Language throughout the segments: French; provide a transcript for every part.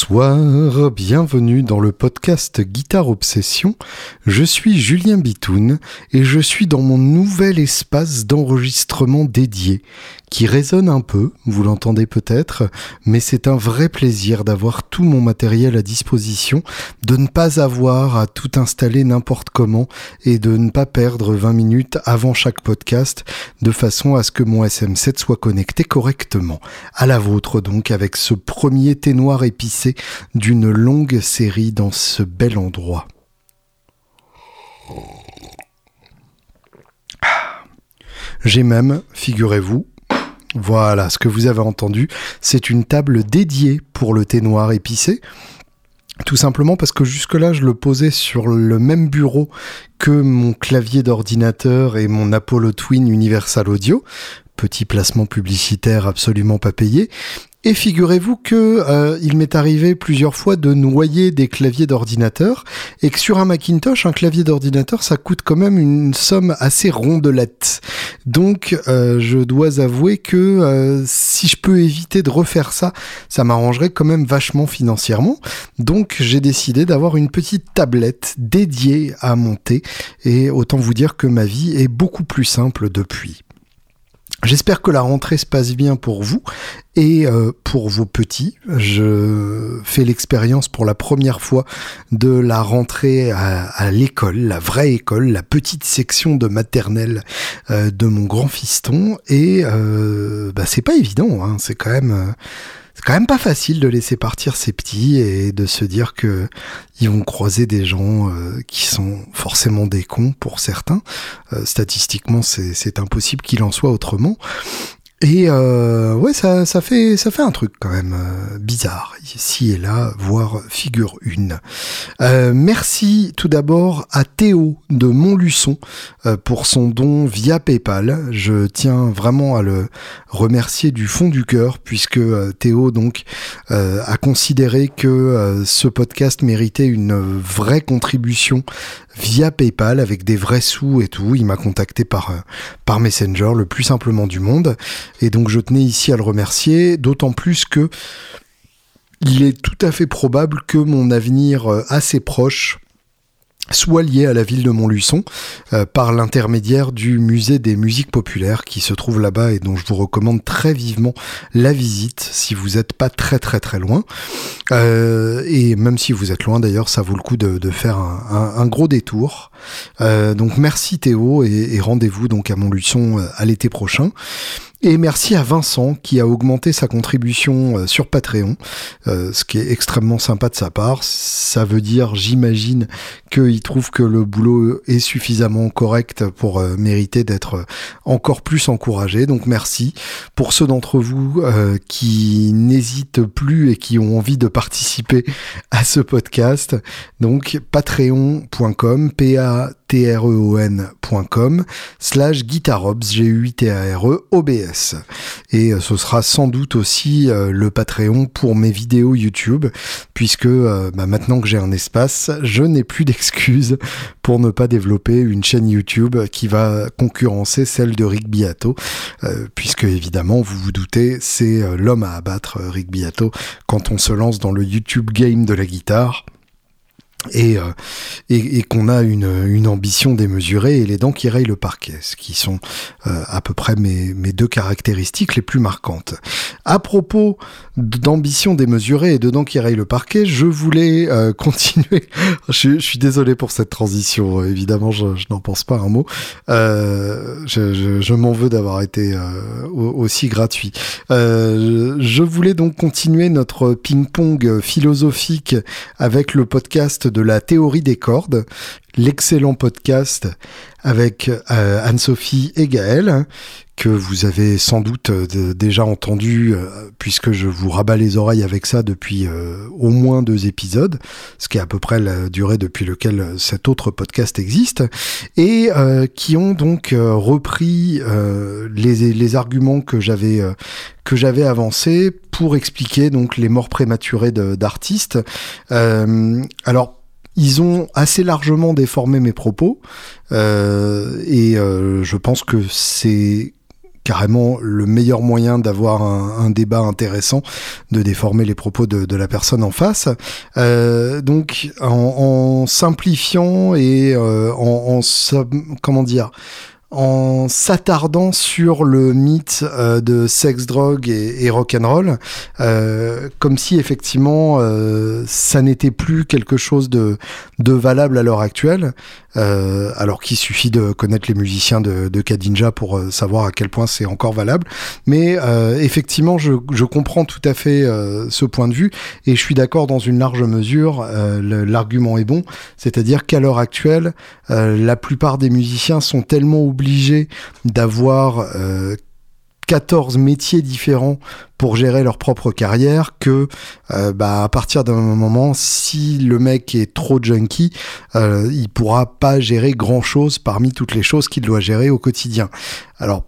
Bonsoir, bienvenue dans le podcast Guitare Obsession. Je suis Julien Bitoun et je suis dans mon nouvel espace d'enregistrement dédié qui résonne un peu, vous l'entendez peut-être, mais c'est un vrai plaisir d'avoir tout mon matériel à disposition, de ne pas avoir à tout installer n'importe comment et de ne pas perdre 20 minutes avant chaque podcast de façon à ce que mon SM7 soit connecté correctement. À la vôtre donc avec ce premier thé noir épicé d'une longue série dans ce bel endroit. J'ai même, figurez-vous, voilà, ce que vous avez entendu, c'est une table dédiée pour le thé noir épicé. Tout simplement parce que jusque-là, je le posais sur le même bureau que mon clavier d'ordinateur et mon Apollo Twin Universal Audio. Petit placement publicitaire absolument pas payé. Et figurez-vous que euh, il m'est arrivé plusieurs fois de noyer des claviers d'ordinateur et que sur un Macintosh, un clavier d'ordinateur, ça coûte quand même une somme assez rondelette. Donc, euh, je dois avouer que euh, si je peux éviter de refaire ça, ça m'arrangerait quand même vachement financièrement. Donc, j'ai décidé d'avoir une petite tablette dédiée à monter et autant vous dire que ma vie est beaucoup plus simple depuis. J'espère que la rentrée se passe bien pour vous et euh, pour vos petits. Je fais l'expérience pour la première fois de la rentrée à, l'école, la vraie école, la petite section de maternelle euh, de mon grand fiston et euh, bah, c'est pas évident. Hein, c'est quand même c'est quand même pas facile de laisser partir ces petits et de se dire que ils vont croiser des gens euh, qui sont forcément des cons pour certains. Euh, statistiquement, c'est impossible qu'il en soit autrement. Et euh, ouais, ça, fait, ça fait un truc quand même euh, bizarre, ici et là, voire figure une. Euh, merci tout d'abord à Théo de Montluçon euh, pour son don via PayPal. Je tiens vraiment à le remercier du fond du cœur, puisque Théo donc a considéré que ce podcast méritait une vraie contribution via PayPal avec des vrais sous et tout. Il m'a contacté par, par Messenger le plus simplement du monde. Et donc je tenais ici à le remercier, d'autant plus que il est tout à fait probable que mon avenir euh, assez proche soit lié à la ville de Montluçon euh, par l'intermédiaire du musée des musiques populaires qui se trouve là-bas et dont je vous recommande très vivement la visite si vous n'êtes pas très très très loin. Euh, et même si vous êtes loin d'ailleurs, ça vaut le coup de, faire un, gros détour. donc merci Théo et, et rendez-vous donc à Montluçon à l'été prochain. Et merci à Vincent qui a augmenté sa contribution euh, sur Patreon, euh, ce qui est extrêmement sympa de sa part. Ça veut dire, j'imagine, qu'il trouve que le boulot est suffisamment correct pour euh, mériter d'être encore plus encouragé. Donc merci pour ceux d'entre vous qui n'hésitent plus et qui ont envie de participer à ce podcast. Donc patreon.com, p e slash guitarobs, e Et euh, ce sera sans doute aussi euh, le Patreon pour mes vidéos YouTube, puisque euh, bah, maintenant que j'ai un espace, je n'ai plus d'excuses pour ne pas développer une chaîne YouTube qui va concurrencer celle de Rick Beato, puisque évidemment, vous vous doutez, c'est l'homme à abattre, Rick Beato, quand on se lance dans le YouTube game de la guitare. Euh, et, et, qu'on a une, une, ambition démesurée et les dents qui rayent le parquet, ce qui sont euh, à peu près mes, mes, deux caractéristiques les plus marquantes. À propos d'ambition démesurée et de dents qui rayent le parquet, je voulais euh, continuer. je, suis désolé pour cette transition, évidemment, je, n'en pense pas un mot. je m'en veux d'avoir été aussi gratuit. je voulais donc continuer notre ping-pong philosophique avec le podcast de la théorie des cordes, l'excellent podcast avec euh, Anne-Sophie et Gaël, que vous avez sans doute euh, déjà entendu, euh, puisque je vous rabats les oreilles avec ça depuis au moins deux épisodes, ce qui est à peu près la durée depuis lequel cet autre podcast existe, et qui ont donc repris les, les, arguments que j'avais que j'avais avancés pour expliquer donc les morts prématurées d'artistes. alors ils ont assez largement déformé mes propos euh, et euh, je pense que c'est carrément le meilleur moyen d'avoir un, débat intéressant, de déformer les propos de, la personne en face. Euh, donc en, simplifiant et euh, en, comment dire en s'attardant sur le mythe euh, de sexe, drogue et, et rock'n'roll, euh, comme si effectivement euh, ça n'était plus quelque chose de valable à l'heure actuelle, euh, alors qu'il suffit de connaître les musiciens de, de Kadinja pour euh, savoir à quel point c'est encore valable. Mais effectivement, je, je, comprends tout à fait ce point de vue et je suis d'accord dans une large mesure. L'argument est bon, c'est-à-dire qu'à l'heure actuelle, la plupart des musiciens sont tellement obligés d'avoir 14 métiers différents pour gérer leur propre carrière que euh, bah, à partir d'un moment si le mec est trop junkie euh, il pourra pas gérer grand chose parmi toutes les choses qu'il doit gérer au quotidien alors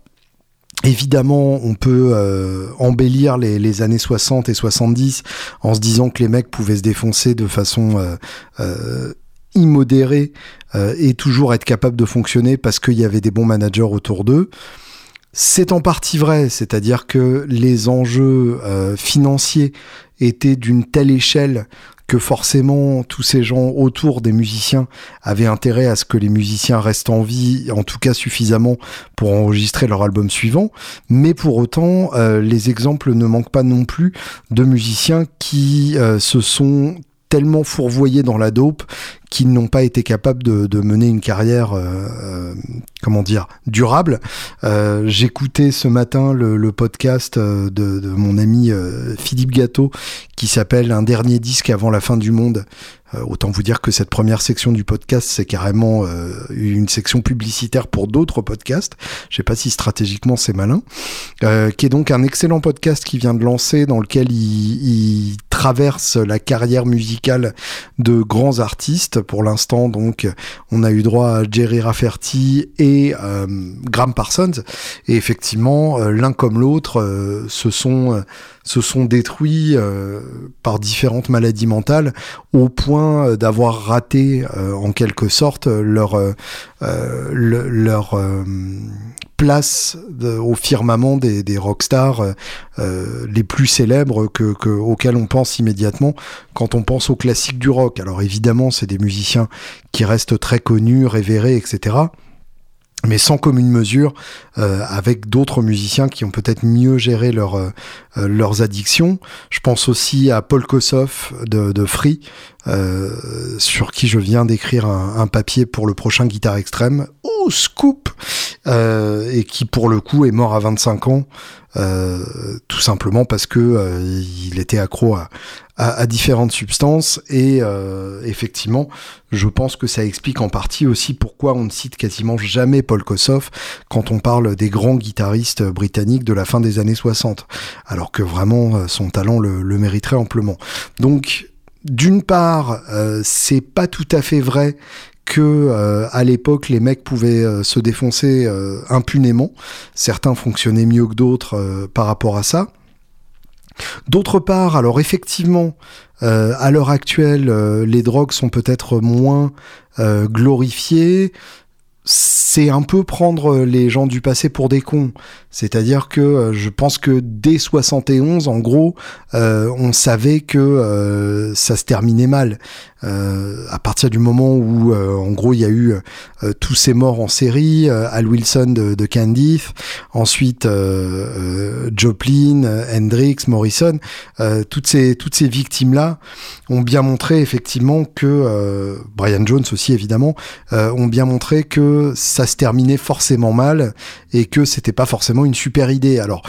Évidemment, on peut euh, embellir les, années 60 et 70 en se disant que les mecs pouvaient se défoncer de façon immodérée et toujours être capable de fonctionner parce qu'il y avait des bons managers autour d'eux. C'est en partie vrai, c'est-à-dire que les enjeux euh, financiers étaient d'une telle échelle que forcément tous ces gens autour des musiciens avaient intérêt à ce que les musiciens restent en vie, en tout cas suffisamment pour enregistrer leur album suivant. Mais pour autant, euh, les exemples ne manquent pas non plus de musiciens qui euh, se sont tellement fourvoyés dans la dope qu'ils n'ont pas été capables de, mener une carrière, euh, euh, comment dire, durable. Euh, j'écoutais ce matin le, podcast de, mon ami Philippe Gâteau qui s'appelle Un dernier disque avant la fin du monde. Autant vous dire que cette première section du podcast, c'est carrément une section publicitaire pour d'autres podcasts. Je sais pas si stratégiquement c'est malin. qui est donc un excellent podcast qui vient de lancer dans lequel il traverse la carrière musicale de grands artistes pour l'instant, donc, on a eu droit à Jerry Rafferty et euh, Graham Parsons. Et effectivement, euh, l'un comme l'autre euh, se sont se sont détruits par différentes maladies mentales au point d'avoir raté en quelque sorte leur place au firmament des, des rockstars euh, euh, les plus célèbres que, que, auxquels on pense immédiatement quand on pense aux classiques du rock. Alors évidemment, c'est des musiciens qui restent très connus, révérés, etc mais sans commune mesure euh, avec d'autres musiciens qui ont peut-être mieux géré leur, euh, leurs addictions. Je pense aussi à Paul Kossoff de Free, euh, sur qui je viens d'écrire un, un, papier pour le prochain Guitare Extrême. Oh, scoop euh, Et qui pour le coup est mort à 25 ans, euh, tout simplement parce que euh, il était accro à, à, différentes substances et euh, effectivement, je pense que ça explique en partie aussi pourquoi on ne cite quasiment jamais Paul Kossoff quand on parle des grands guitaristes britanniques de la fin des années 60, alors que vraiment son talent le, le mériterait amplement. Donc d'une part, euh, c'est pas tout à fait vrai que euh, à l'époque les mecs pouvaient euh, se défoncer impunément. Certains fonctionnaient mieux que d'autres par rapport à ça. D'autre part, alors effectivement, à l'heure actuelle, les drogues sont peut-être moins glorifiées c'est un peu prendre les gens du passé pour des cons. C'est-à-dire que euh, je pense que dès 71, en gros, euh, on savait que euh, ça se terminait mal. à partir du moment où, en gros, il y a eu tous ces morts en série, Al Wilson de, de ensuite Joplin, Hendrix, Morrison, toutes ces toutes ces victimes là ont bien montré effectivement que Brian Jones aussi évidemment ont bien montré que ça se terminait forcément mal et que c'était pas forcément une super idée. Alors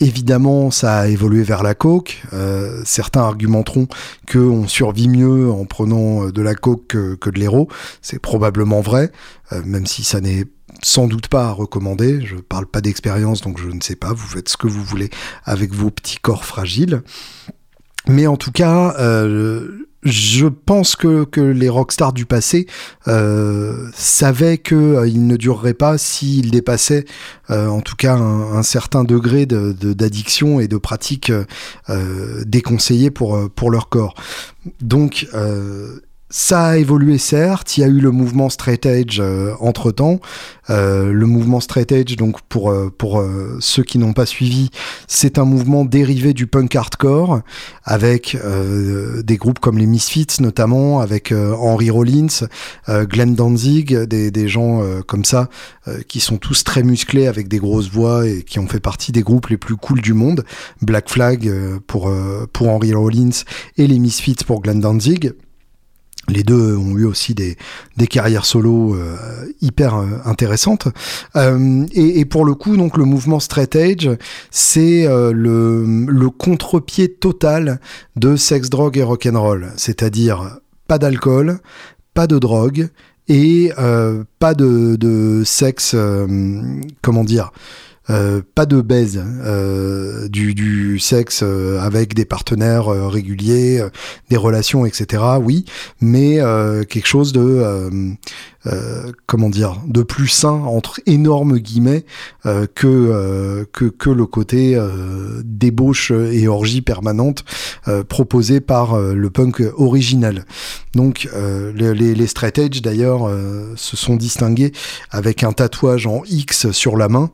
Évidemment, ça a évolué vers la coke. Euh, certains argumenteront qu'on survit mieux en prenant euh, de la coke que, de l'héros. C'est probablement vrai, euh, même si ça n'est sans doute pas à recommander. Je parle pas d'expérience, donc je ne sais pas. Vous faites ce que vous voulez avec vos petits corps fragiles. Mais en tout cas, je pense que, que les rockstars du passé euh, savaient qu'ils euh, ne dureraient pas s'ils dépassaient euh, en tout cas un, certain degré d'addiction de, et de pratique euh, déconseillées pour, pour leur corps. Donc ça a évolué certes, il y a eu le mouvement straight edge euh, entre temps. Euh, le mouvement straight edge, donc pour euh, pour ceux qui n'ont pas suivi, c'est un mouvement dérivé du punk hardcore avec des groupes comme les Misfits notamment, avec Henry Rollins, Glenn Danzig, des, des gens comme ça qui sont tous très musclés avec des grosses voix et qui ont fait partie des groupes les plus cool du monde. Black Flag pour pour Henry Rollins et les Misfits pour Glenn Danzig. Les deux ont eu aussi des, carrières solo euh, hyper euh, intéressantes. Euh, et, pour le coup, donc le mouvement straight edge, c'est le, contre-pied total de sex, drogue et rock'n'roll. C'est-à-dire pas d'alcool, pas de drogue et pas de sexe, comment dire, euh, pas de baise, euh, du, du, sexe euh, avec des partenaires réguliers, des relations, etc. Oui, mais quelque chose de comment dire, de plus sain entre énormes guillemets que, que, que le côté débauche et orgie permanente proposé par le punk original. Donc les, les, les straight edge d'ailleurs se sont distingués avec un tatouage en X sur la main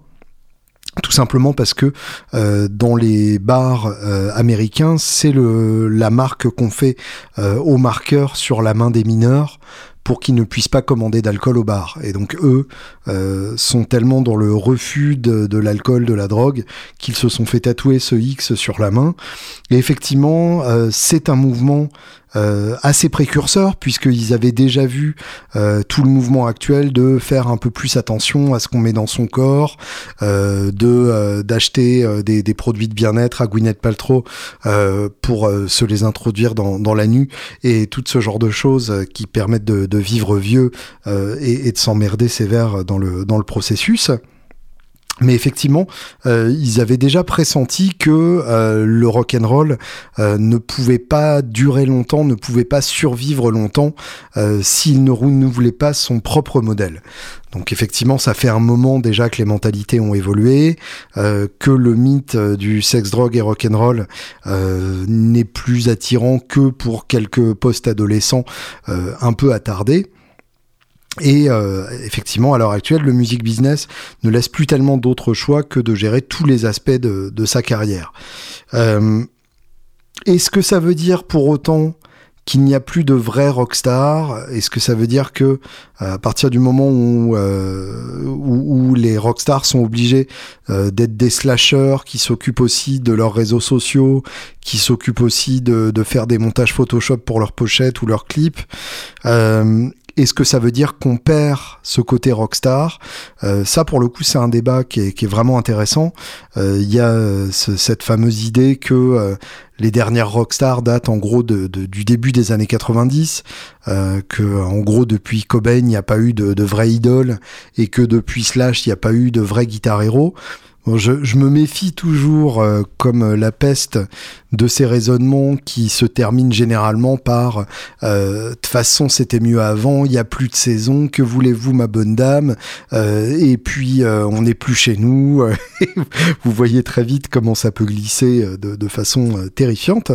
tout simplement parce que euh, dans les bars euh, américains, c'est la marque qu'on fait euh, au marqueur sur la main des mineurs pour qu'ils ne puissent pas commander d'alcool au bar. Et donc eux euh, sont tellement dans le refus de, l'alcool, de la drogue, qu'ils se sont fait tatouer ce X sur la main. Et effectivement, c'est un mouvement euh, assez précurseur puisqu'ils avaient déjà vu euh, tout le mouvement actuel de faire un peu plus attention à ce qu'on met dans son corps, euh, de d'acheter des, produits de bien-être à Gwyneth Paltrow pour se les introduire dans, la nuit et tout ce genre de choses qui permettent de, de vivre vieux et, et de s'emmerder sévère dans le dans le processus. Mais effectivement, euh, ils avaient déjà pressenti que euh, le rock and euh, ne pouvait pas durer longtemps, ne pouvait pas survivre longtemps s'il ne renouvelait pas son propre modèle. Donc effectivement, ça fait un moment déjà que les mentalités ont évolué, que le mythe du sexe, drogue et rock and n'est plus attirant que pour quelques post-adolescents un peu attardés. Et euh, effectivement, à l'heure actuelle, le music business ne laisse plus tellement d'autres choix que de gérer tous les aspects de, de sa carrière. Euh, Est-ce que ça veut dire pour autant qu'il n'y a plus de vrais rockstars? Est-ce que ça veut dire que à partir du moment où, euh, où, où, les rockstars sont obligés euh, d'être des slashers qui s'occupent aussi de leurs réseaux sociaux, qui s'occupent aussi de, de, faire des montages Photoshop pour leurs pochettes ou leurs clips euh, est-ce que ça veut dire qu'on perd ce côté rockstar euh, Ça, pour le coup, c'est un débat qui est, vraiment intéressant. Euh, il y a euh, ce, cette fameuse idée que euh, les dernières rockstars datent en gros de, du début des années 90, euh, que en gros depuis Cobain il n'y a pas eu de, de vraie idole et que depuis Slash il n'y a pas eu de vrai guitar héros je, me méfie toujours, euh, comme euh, la peste, de ces raisonnements qui se terminent généralement par euh, de toute façon c'était mieux avant, il n'y a plus de saison, que voulez-vous ma bonne dame Et puis on n'est plus chez nous. vous voyez très vite comment ça peut glisser de, de façon terrifiante.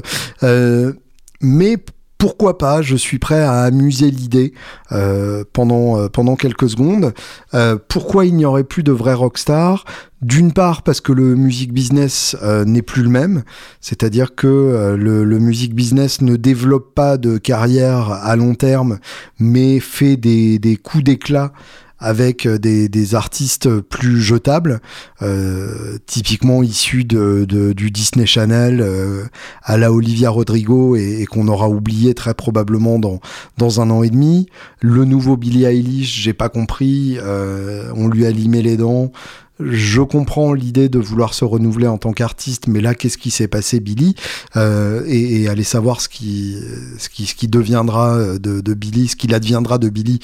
mais pourquoi pas, je suis prêt à amuser l'idée euh, pendant, euh, pendant quelques secondes. Euh, pourquoi il n'y aurait plus de vrais rockstars? D'une part parce que le music business n'est plus le même, c'est-à-dire que le, le music business ne développe pas de carrière à long terme, mais fait des, des coups d'éclat avec euh, des, des, artistes plus jetables, euh, typiquement issus de, de, du Disney Channel euh, à la Olivia Rodrigo et, et qu'on aura oublié très probablement dans, dans un an et demi. Le nouveau Billie Eilish, j'ai pas compris, euh, on lui a limé les dents. Je comprends l'idée de vouloir se renouveler en tant qu'artiste, mais là, qu'est-ce qui s'est passé, Billy euh, et, et, aller savoir ce qui, ce qui, ce qui deviendra de, de Billy, ce qu'il adviendra de Billy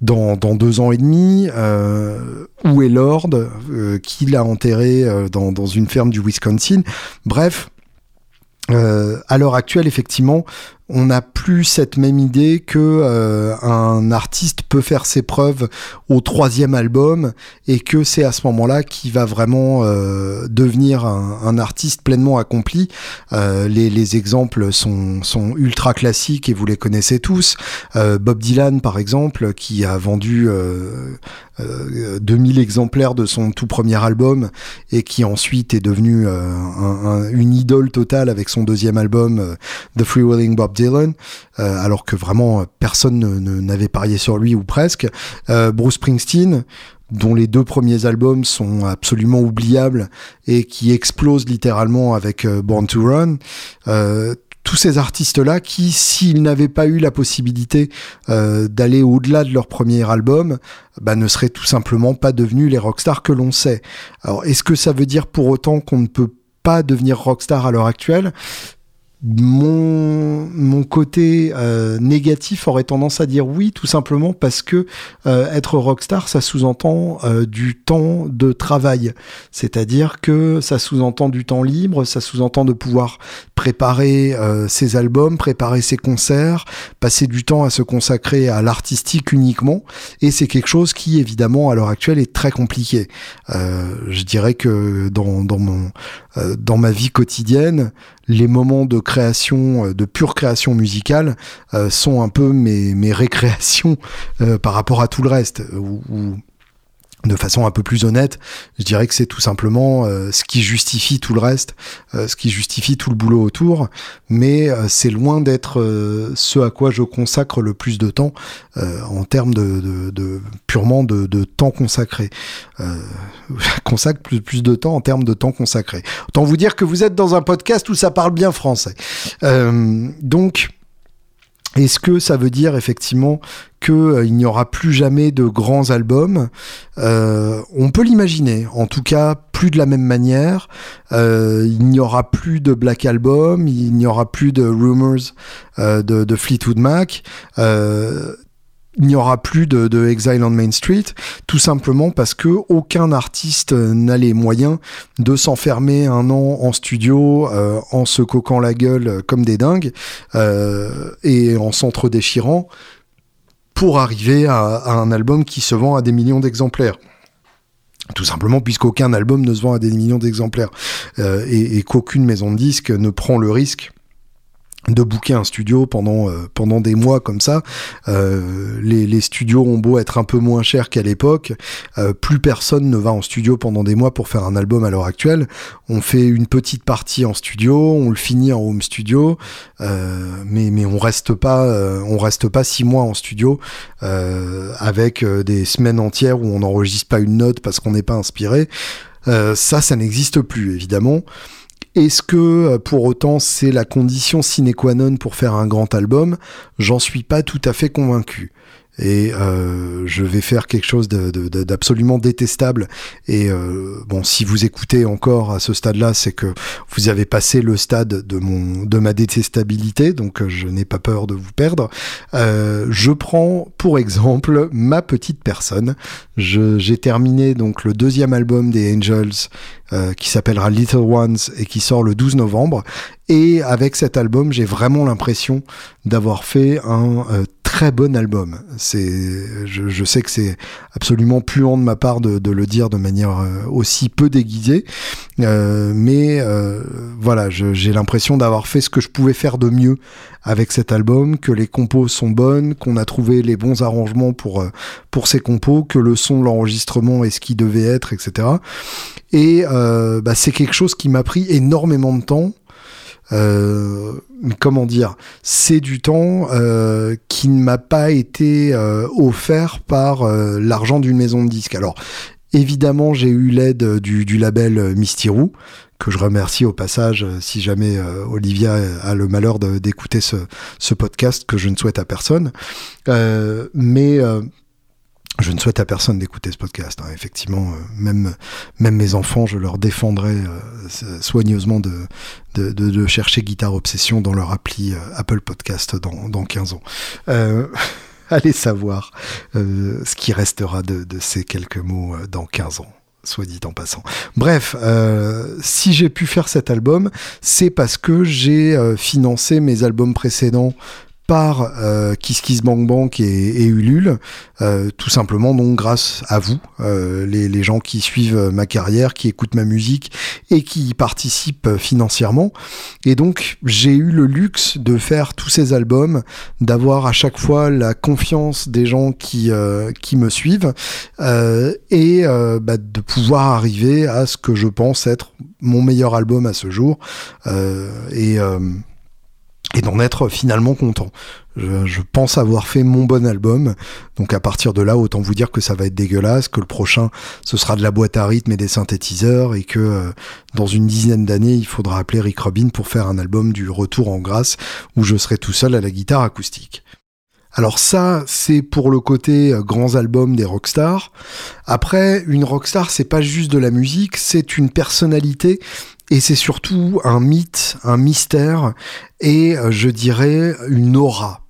dans, deux ans et demi. Euh, où est Lord euh, Qui l'a enterré euh, dans, dans, une ferme du Wisconsin Bref. à l'heure actuelle, effectivement, on n'a plus cette même idée que euh, un artiste peut faire ses preuves au troisième album et que c'est à ce moment-là qu'il va vraiment euh, devenir un, artiste pleinement accompli. Euh, les, exemples sont, ultra classiques et vous les connaissez tous. Bob Dylan, par exemple, qui a vendu 2000 exemplaires de son tout premier album et qui ensuite est devenu une idole totale avec son deuxième album, The Free Willing Bob Dylan, euh, alors que vraiment personne n'avait parié sur lui ou presque. Euh, Bruce Springsteen, dont les deux premiers albums sont absolument oubliables et qui explosent littéralement avec euh, Born to Run. tous ces artistes-là qui, s'ils n'avaient pas eu la possibilité d'aller au-delà de leur premier album, bah, ne seraient tout simplement pas devenus les rockstars que l'on sait. Alors, est-ce que ça veut dire pour autant qu'on ne peut pas devenir rockstar à l'heure actuelle? Mon, mon côté euh, négatif aurait tendance à dire oui, tout simplement parce que euh, être rockstar, ça sous-entend euh, du temps de travail. C'est-à-dire que ça sous-entend du temps libre, ça sous-entend de pouvoir préparer ses albums, préparer ses concerts, passer du temps à se consacrer à l'artistique uniquement. Et c'est quelque chose qui, évidemment, à l'heure actuelle, est très compliqué. je dirais que dans, dans, mon, dans ma vie quotidienne, les moments de création, euh, de pure création musicale, euh, sont un peu mes, récréations euh, par rapport à tout le reste. De façon un peu plus honnête, je dirais que c'est tout simplement ce qui justifie tout le reste, ce qui justifie tout le boulot autour, mais c'est loin d'être ce à quoi je consacre le plus de temps en termes de, purement de, temps consacré. consacre plus, plus de temps en termes de temps consacré. Autant vous dire que vous êtes dans un podcast où ça parle bien français. donc est-ce que ça veut dire effectivement qu'il euh, n'y aura plus jamais de grands albums? Euh, On peut l'imaginer, en tout cas plus de la même manière. Euh, il n'y aura plus de Black Album, il n'y aura plus de Rumors de, de, Fleetwood Mac il n'y aura plus de, Exile on Main Street, tout simplement parce que aucun artiste n'a les moyens de s'enfermer un an en studio euh, en se coquant la gueule comme des dingues euh, et en s'entre-déchirant pour arriver à, un album qui se vend à des millions d'exemplaires. Tout simplement puisqu'aucun album ne se vend à des millions d'exemplaires euh, et qu'aucune maison de disques ne prend le risque de booker un studio pendant euh, pendant des mois comme ça. Euh, les, studios ont beau être un peu moins chers qu'à l'époque, euh, plus personne ne va en studio pendant des mois pour faire un album à l'heure actuelle. On fait une petite partie en studio, on le finit en home studio, mais mais on reste pas on reste pas six mois en studio avec des semaines entières où on n'enregistre pas une note parce qu'on n'est pas inspiré. ça, ça n'existe plus évidemment. Est-ce que euh, pour autant c'est la condition sine qua non pour faire un grand album? J'en suis pas tout à fait convaincu et euh, je vais faire quelque chose d'absolument détestable. Et euh, bon, si vous écoutez encore à ce stade-là, c'est que vous avez passé le stade de mon de ma détestabilité, donc je n'ai pas peur de vous perdre. je prends pour exemple ma petite personne. J'ai terminé donc le deuxième album des Angels euh, qui s'appellera Little Ones et qui sort le 12 novembre. Et avec cet album, j'ai vraiment l'impression d'avoir fait un euh, très bon album. C'est, je, sais que c'est absolument puant de ma part de, le dire de manière euh, aussi peu déguisée, mais voilà, j'ai l'impression d'avoir fait ce que je pouvais faire de mieux avec cet album, que les compos sont bonnes, qu'on a trouvé les bons arrangements pour pour ces compos, que le son, l'enregistrement est ce qui devait être, etc. Et euh, bah, c'est quelque chose qui m'a pris énormément de temps. Euh, comment dire C'est du temps euh, qui ne m'a pas été euh, offert par euh, l'argent d'une maison de disques. Alors, évidemment, j'ai eu l'aide du, du, label Mystirou, que je remercie au passage si jamais Olivia a le malheur d'écouter ce, ce, podcast que je ne souhaite à personne. mais je ne souhaite à personne d'écouter ce podcast. Hein. Effectivement, euh, même, mes enfants, je leur défendrai euh, soigneusement de, chercher Guitare Obsession dans leur appli euh, Apple Podcast dans, dans 15 ans. allez savoir ce qui restera de, ces quelques mots dans 15 ans. soit dit en passant. Bref, si j'ai pu faire cet album, c'est parce que j'ai financé mes albums précédents par euh, Kiss Kiss Bank et, Ulule, euh, tout simplement donc grâce à vous, euh, les, gens qui suivent ma carrière, qui écoutent ma musique et qui y participent financièrement. Et donc j'ai eu le luxe de faire tous ces albums, d'avoir à chaque fois la confiance des gens qui, qui me suivent et bah, de pouvoir arriver à ce que je pense être mon meilleur album à ce jour. et et d'en être finalement content. Je, pense avoir fait mon bon album, donc à partir de là, autant vous dire que ça va être dégueulasse, que le prochain, ce sera de la boîte à rythme et des synthétiseurs, et que euh, dans une dizaine d'années, il faudra appeler Rick Rubin pour faire un album du retour en grâce, où je serai tout seul à la guitare acoustique. Alors ça, c'est pour le côté euh, grands albums des rockstars. Après, une rockstar, c'est pas juste de la musique, c'est une personnalité et c'est surtout un mythe, un mystère et euh, je dirais une aura.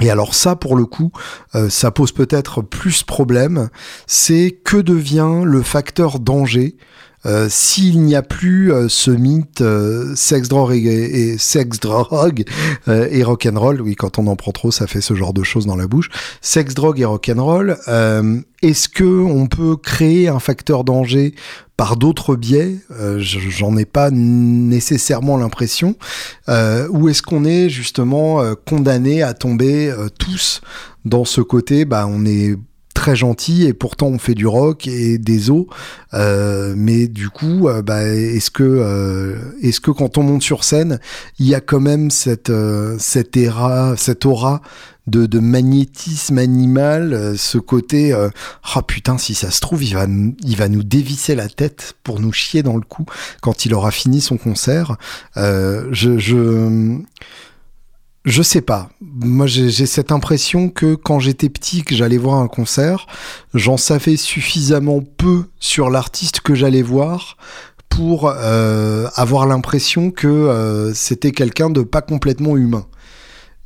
Et alors ça, pour le coup, euh, ça pose peut-être plus problème. C'est que devient le facteur danger euh, s'il n'y a plus euh, ce mythe euh, sex drogue et, sex drogue et rock and roll, oui, quand on en prend trop, ça fait ce genre de choses dans la bouche. Sex drogue et rock and roll. Est-ce que on peut créer un facteur danger par d'autres biais? J'en ai pas nécessairement l'impression. ou est-ce qu'on est justement condamné à tomber tous dans ce côté Bah, on est très gentil et pourtant on fait du rock et des os. Euh, mais du coup, euh, bah, est-ce que, euh, est-ce que quand on monte sur scène, il y a quand même cette, cette, cette aura de, de, magnétisme animal, ce côté ah putain si ça se trouve il va il va nous dévisser la tête pour nous chier dans le cou quand il aura fini son concert. je, je je sais pas. Moi, j'ai cette impression que quand j'étais petit, que j'allais voir un concert, j'en savais suffisamment peu sur l'artiste que j'allais voir pour euh, avoir l'impression que euh, c'était quelqu'un de pas complètement humain.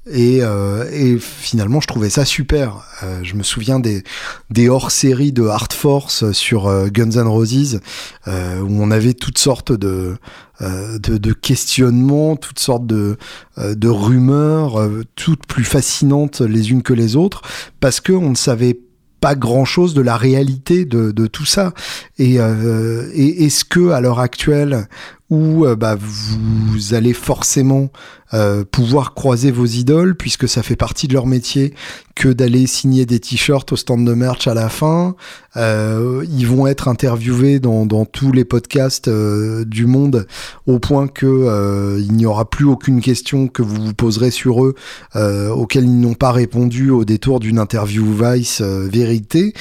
Et, euh, et, finalement, je trouvais ça super. Euh, je me souviens des, des hors-séries de Hard Force sur euh, Guns N' Roses, euh, où on avait toutes sortes de, euh, de, de, questionnements, toutes sortes de, de rumeurs, toutes plus fascinantes les unes que les autres, parce que on ne savait pas grand chose de la réalité de, de tout ça. Et, et est-ce que à l'heure actuelle, où bah, vous allez forcément euh, pouvoir croiser vos idoles puisque ça fait partie de leur métier que d'aller signer des t-shirts au stand de merch à la fin. Euh, ils vont être interviewés dans, tous les podcasts euh, du monde au point que il n'y aura plus aucune question que vous vous poserez sur eux auxquelles ils n'ont pas répondu au détour d'une interview Vice vérité.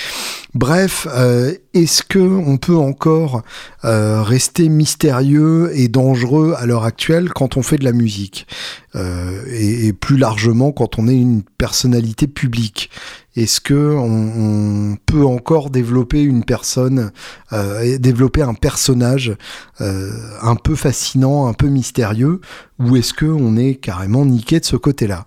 Bref, est-ce que on peut encore rester mystérieux et dangereux à l'heure actuelle quand on fait de la musique? Euh, et, plus largement quand on est une personnalité publique. Est-ce que on, peut encore développer une personne, euh, développer un personnage euh, un peu fascinant, un peu mystérieux, ou est-ce que on est carrément niqué de ce côté-là?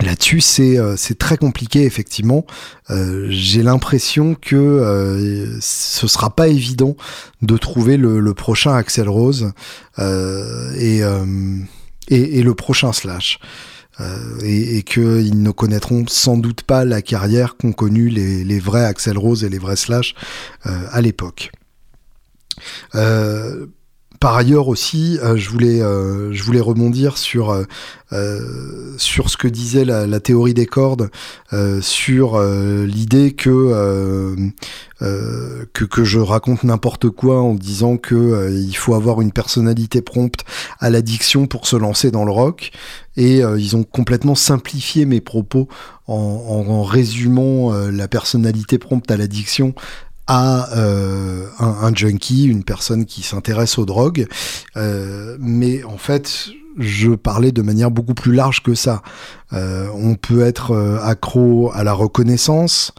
Là-dessus, c'est euh, c'est très compliqué effectivement. Euh, J'ai l'impression que euh, ce sera pas évident de trouver le, prochain Axel Rose euh, et, le prochain Slash. et, et qu'ils ne connaîtront sans doute pas la carrière qu'ont connue les, vrais Axel Rose et les vrais Slash à l'époque. Par ailleurs aussi, euh, je voulais euh, je voulais rebondir sur euh, sur ce que disait la, théorie des cordes, sur l'idée que, que je raconte n'importe quoi en disant que il faut avoir une personnalité prompte à l'addiction pour se lancer dans le rock. Et ils ont complètement simplifié mes propos en résumant la personnalité prompte à l'addiction à euh, un, junkie, une personne qui s'intéresse aux drogues. Euh, mais en fait, je parlais de manière beaucoup plus large que ça. Euh, on peut être accro à la reconnaissance,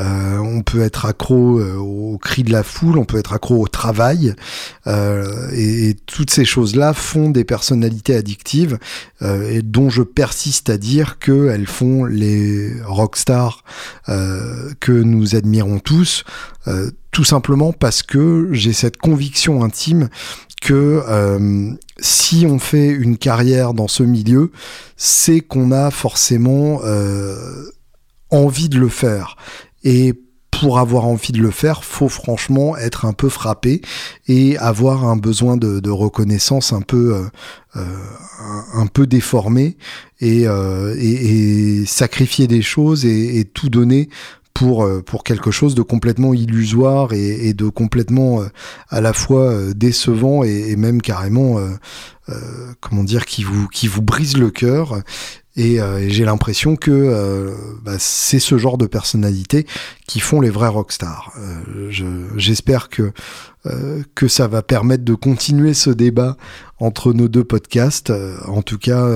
Euh, on peut être accro euh, au cri de la foule, on peut être accro au travail, euh, et, toutes ces choses-là font des personnalités addictives, et dont je persiste à dire qu'elles font les rockstars que nous admirons tous, tout simplement parce que j'ai cette conviction intime que si on fait une carrière dans ce milieu, c'est qu'on a forcément envie de le faire. Et pour avoir envie de le faire, faut franchement être un peu frappé et avoir un besoin de, reconnaissance un peu, euh, euh, un, peu déformé euh, et, et, sacrifier des choses et, tout donner pour, pour quelque chose de complètement illusoire et, de complètement à la fois décevant et, même carrément, comment dire, qui vous, qui vous brise le cœur euh, et, j'ai l'impression que euh, bah, c'est ce genre de personnalité qui font les vrais rockstars. Euh, J'espère que euh, que ça va permettre de continuer ce débat entre nos deux podcasts. en tout cas,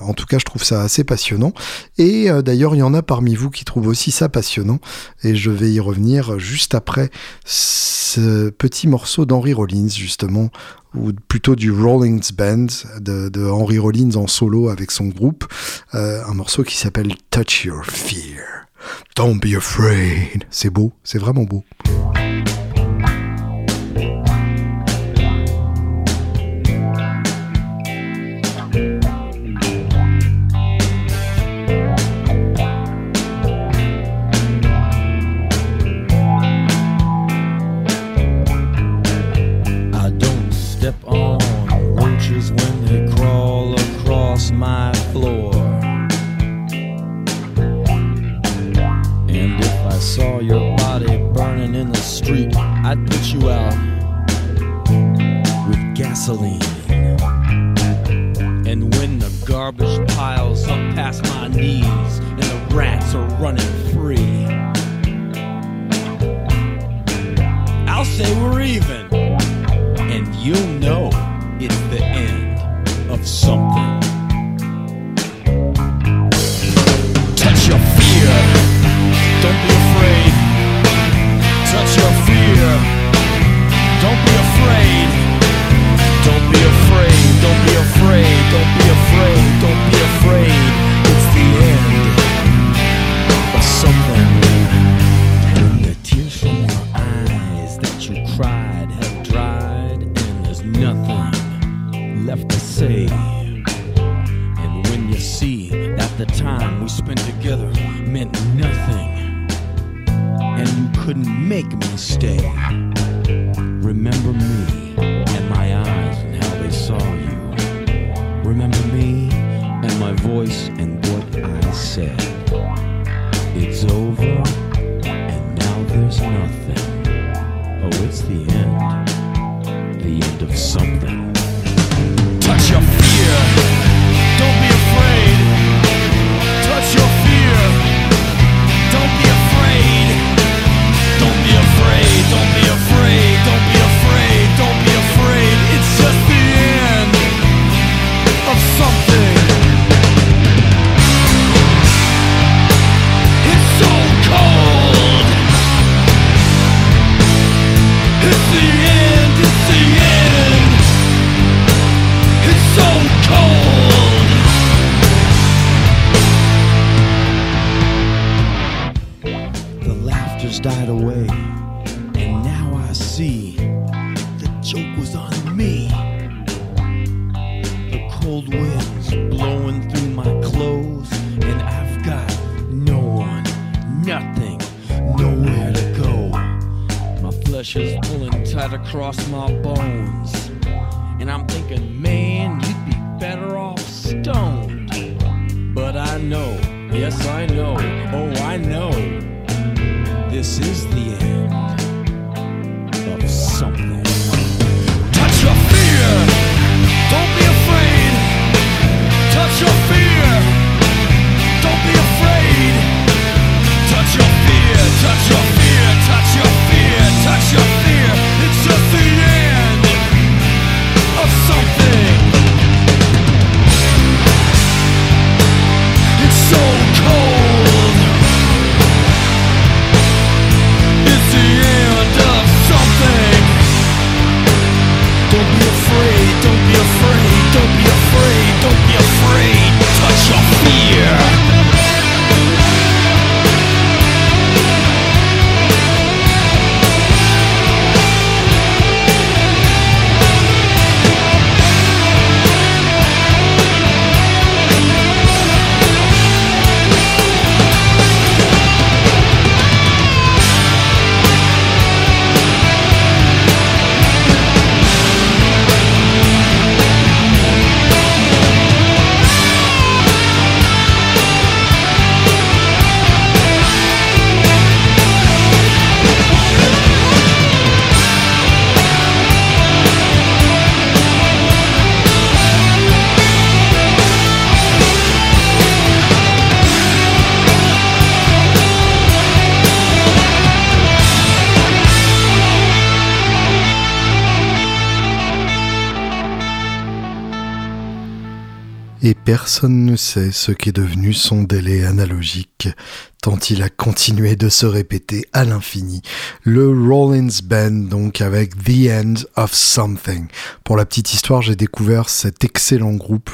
en tout cas, je trouve ça assez passionnant. Et d'ailleurs, il y en a parmi vous qui trouvent aussi ça passionnant. Et je vais y revenir juste après ce petit morceau d'Henry Rollins, justement, ou plutôt du Rollins Band de, Henry Rollins en solo avec son groupe, euh, un morceau qui s'appelle Touch Your Fear. Don't be afraid. C'est beau, c'est vraiment beau. I'd put you out with gasoline. And when the garbage piles up past my knees and the rats are running free, I'll say we're even. And you'll know it's the end of something. Touch your fear. Don't be personne ne sait ce qu'est devenu son délai analogique tant il a continué de se répéter à l'infini. Le Rollins Band, donc avec The End of Something. Pour la petite histoire, j'ai découvert cet excellent groupe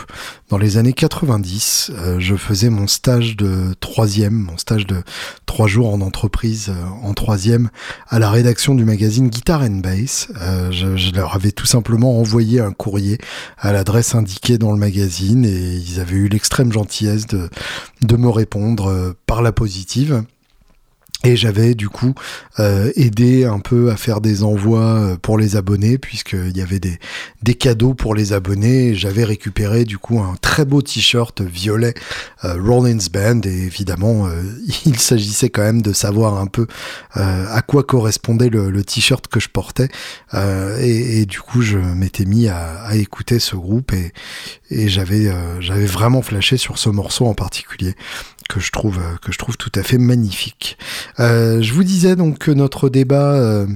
dans les années 90. Euh, je faisais mon stage de troisième, mon stage de trois jours en entreprise euh, en troisième à la rédaction du magazine Guitar and Bass. Euh, je, leur avais tout simplement envoyé un courrier à l'adresse indiquée dans le magazine et ils avaient eu l'extrême gentillesse de, de me répondre par la position et j'avais du coup euh, aidé un peu à faire des envois euh, pour les abonnés, puisqu'il y avait des, cadeaux pour les abonnés. J'avais récupéré du coup un très beau t-shirt violet euh, Rollins Band, et évidemment il s'agissait quand même de savoir un peu à quoi correspondait le, t-shirt que je portais. Et, du coup je m'étais mis à, écouter ce groupe et, j'avais vraiment flashé sur ce morceau en particulier que je trouve euh, que je trouve tout à fait magnifique. Euh, je vous disais donc que notre débat euh,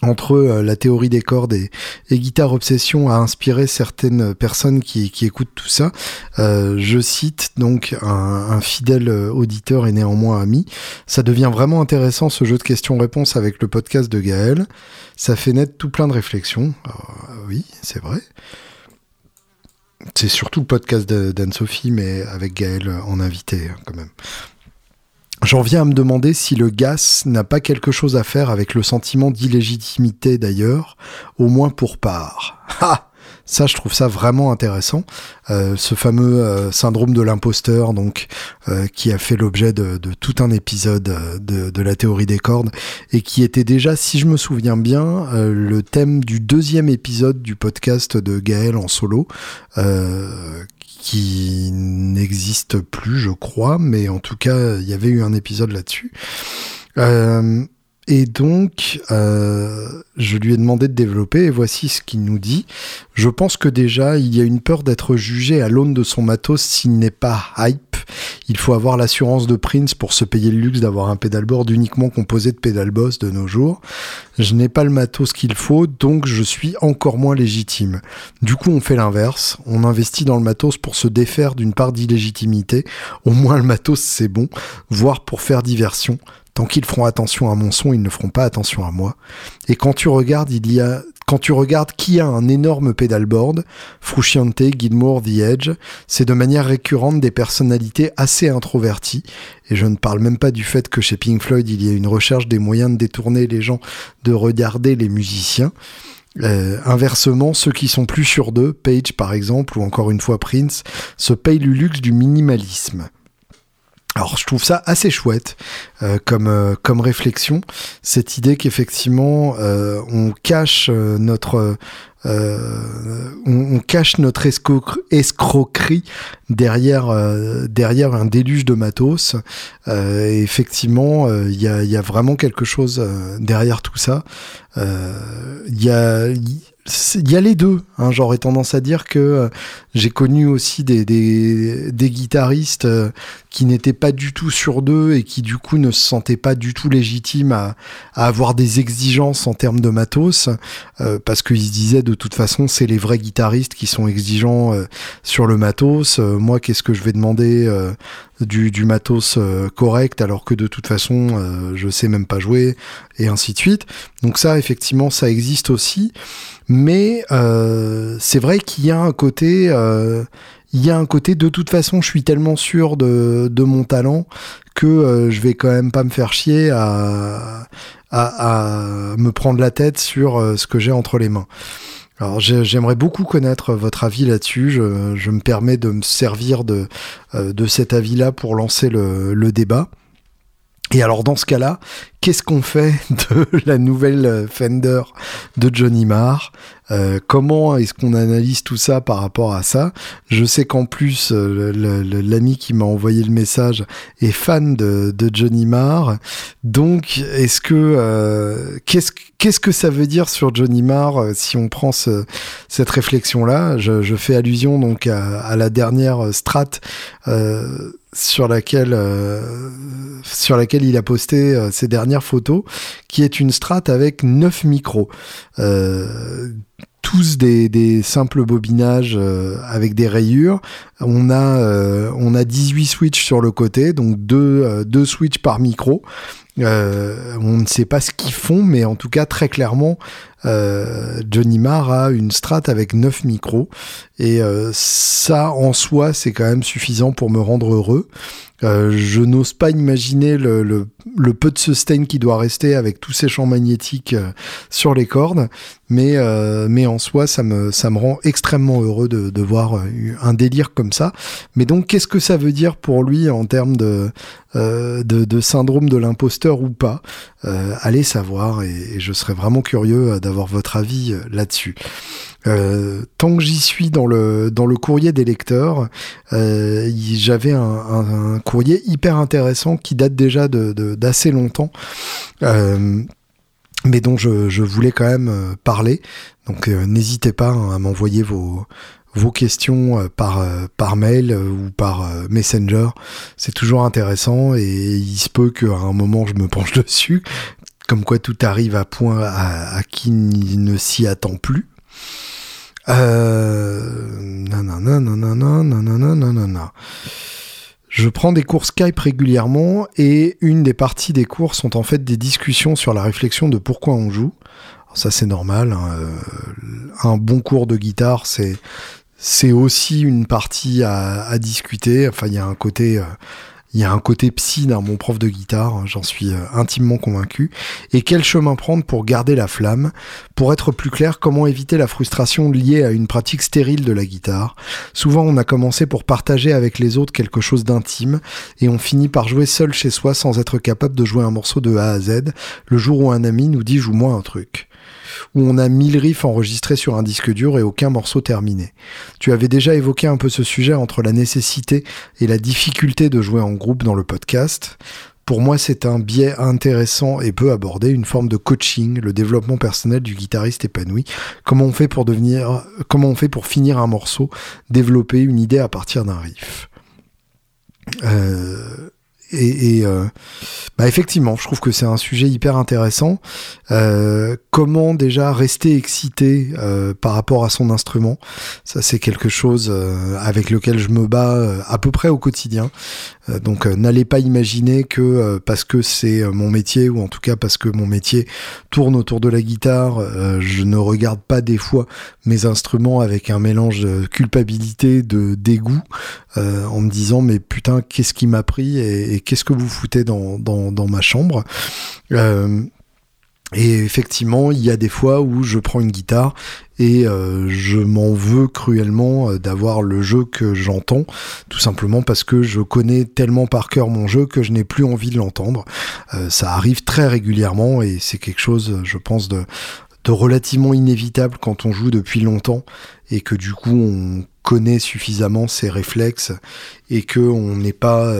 entre la théorie des cordes et, Guitare Obsession a inspiré certaines personnes qui, écoutent tout ça. je cite donc un, fidèle auditeur et néanmoins ami. Ça devient vraiment intéressant ce jeu de questions-réponses avec le podcast de Gaël. Ça fait naître tout plein de réflexions. oui, c'est vrai. C'est surtout le podcast d'Anne-Sophie, mais avec Gaël en invité, hein, quand même. J'en viens à me demander si le GAS n'a pas quelque chose à faire avec le sentiment d'illégitimité d'ailleurs, au moins pour part. Ha ça, je trouve ça vraiment intéressant. Euh, ce fameux euh, syndrome de l'imposteur, donc, euh, qui a fait l'objet de, tout un épisode de, de, la théorie des cordes et qui était déjà, si je me souviens bien, le thème du deuxième épisode du podcast de Gaël en solo, qui n'existe plus, je crois, mais en tout cas, il y avait eu un épisode là-dessus. Et donc, euh, je lui ai demandé de développer, et voici ce qu'il nous dit. Je pense que déjà, il y a une peur d'être jugé à l'aune de son matos s'il n'est pas hype. Il faut avoir l'assurance de Prince pour se payer le luxe d'avoir un pédalboard uniquement composé de pédalboss de nos jours. Je n'ai pas le matos qu'il faut, donc je suis encore moins légitime. Du coup, on fait l'inverse. On investit dans le matos pour se défaire d'une part d'illégitimité. Au moins, le matos, c'est bon, voire pour faire diversion. Tant qu'ils feront attention à mon son, ils ne feront pas attention à moi. Et quand tu regardes, il y a, quand tu regardes qui a un énorme pedalboard, Frusciante, Gilmour, The Edge, c'est de manière récurrente des personnalités assez introverties. Et je ne parle même pas du fait que chez Pink Floyd, il y a une recherche des moyens de détourner les gens de regarder les musiciens. Euh, inversement, ceux qui sont plus sûrs d'eux, Page par exemple, ou encore une fois Prince, se payent le luxe du minimalisme. Alors je trouve ça assez chouette euh, comme euh, comme réflexion, cette idée qu'effectivement euh, on cache notre on, cache notre escroquerie derrière derrière un déluge de matos. et effectivement, il y a, y, a, vraiment quelque chose derrière tout ça. Il y a il y a les deux. Hein, J'aurais tendance à dire que euh, j'ai connu aussi des, des, des guitaristes euh, qui n'étaient pas du tout sur d'eux et qui du coup ne se sentaient pas du tout légitimes à, à avoir des exigences en termes de matos euh, parce qu'ils se disaient de toute façon c'est les vrais guitaristes qui sont exigeants sur le matos. moi qu'est-ce que je vais demander du, du matos correct alors que de toute façon je sais même pas jouer et ainsi de suite. Donc ça effectivement ça existe aussi. Mais euh, c'est vrai qu'il y a un côté, euh, il y a un côté de toute façon, je suis tellement sûr de, de mon talent que euh, je vais quand même pas me faire chier à, à, me prendre la tête sur euh, ce que j'ai entre les mains. Alors j'aimerais beaucoup connaître votre avis là-dessus. Je, je, me permets de me servir de, euh, de cet avis-là pour lancer le, le débat. Et alors dans ce cas-là, qu'est-ce qu'on fait de la nouvelle Fender de Johnny Marr? Euh, comment est-ce qu'on analyse tout ça par rapport à ça? Je sais qu'en plus, euh, l'ami qui m'a envoyé le message est fan de, Johnny Marr. Donc, est-ce que euh, qu'est-ce que ça veut dire sur Johnny Marr si on prend cette réflexion-là? Je, fais allusion donc à, la dernière strat sur laquelle sur laquelle il a posté ses dernières photos, qui est une strat avec 9 micros tous des, simples bobinages avec des rayures. On a, on a 18 switches sur le côté, donc deux, deux switches par micro. Euh, on ne sait pas ce qu'ils font, mais en tout cas, très clairement, euh, Johnny Marr a une strat avec 9 micros. Et euh, ça, en soi, c'est quand même suffisant pour me rendre heureux. Euh, je n'ose pas imaginer le, peu de sustain qui doit rester avec tous ces champs magnétiques euh, sur les cordes, mais, euh, en soi, ça me, ça me rend extrêmement heureux de, de voir un délire comme ça. Mais donc, qu'est-ce que ça veut dire pour lui en termes de, de, de, syndrome de l'imposteur ou pas Allez savoir, et, et, je serais vraiment curieux d'avoir votre avis là-dessus. Euh, tant que j'y suis dans le, dans le courrier des lecteurs, euh, j'avais un, courrier hyper intéressant qui date déjà d'assez de, longtemps. Euh, mais dont je, je, voulais quand même parler. Donc n'hésitez pas hein, à m'envoyer vos, vos questions par, par mail ou par Messenger. C'est toujours intéressant et il se peut qu'à un moment je me penche dessus. Comme quoi tout arrive à point à, à qui ne s'y attend plus. Euh... Je prends des cours Skype régulièrement et une des parties des cours sont en fait des discussions sur la réflexion de pourquoi on joue. ça c'est normal. Hein, euh, un bon cours de guitare c'est c'est aussi une partie à, discuter. Enfin il y a un côté euh, il y a un côté psy dans mon prof de guitare, hein, j'en suis euh, intimement convaincu. Et quel chemin prendre pour garder la flamme? Pour être plus clair, comment éviter la frustration liée à une pratique stérile de la guitare? Souvent, on a commencé pour partager avec les autres quelque chose d'intime, et on finit par jouer seul chez soi sans être capable de jouer un morceau de A à Z, le jour où un ami nous dit joue-moi un truc où on a 1000 riffs enregistrés sur un disque dur et aucun morceau terminé. Tu avais déjà évoqué un peu ce sujet entre la nécessité et la difficulté de jouer en groupe dans le podcast. Pour moi, c'est un biais intéressant et peu abordé, une forme de coaching, le développement personnel du guitariste épanoui. Comment on fait pour devenir, comment on fait pour finir un morceau, développer une idée à partir d'un riff? Euh, et, euh, bah effectivement, je trouve que c'est un sujet hyper intéressant. Euh, comment déjà rester excité euh, par rapport à son instrument? Ça, c'est quelque chose avec lequel je me bats à peu près au quotidien. Donc, n'allez pas imaginer que parce que c'est mon métier ou en tout cas parce que mon métier tourne autour de la guitare, je ne regarde pas des fois mes instruments avec un mélange de culpabilité, de dégoût, en me disant mais putain qu'est-ce qui m'a pris et qu'est-ce que vous foutez dans, ma chambre? Euh, et effectivement, il y a des fois où je prends une guitare et euh, je m'en veux cruellement euh, d'avoir le jeu que j'entends, tout simplement parce que je connais tellement par cœur mon jeu que je n'ai plus envie de l'entendre. Ça arrive très régulièrement et c'est quelque chose, je pense, de, de relativement inévitable quand on joue depuis longtemps et que du coup on connaît suffisamment ses réflexes et que on n'est pas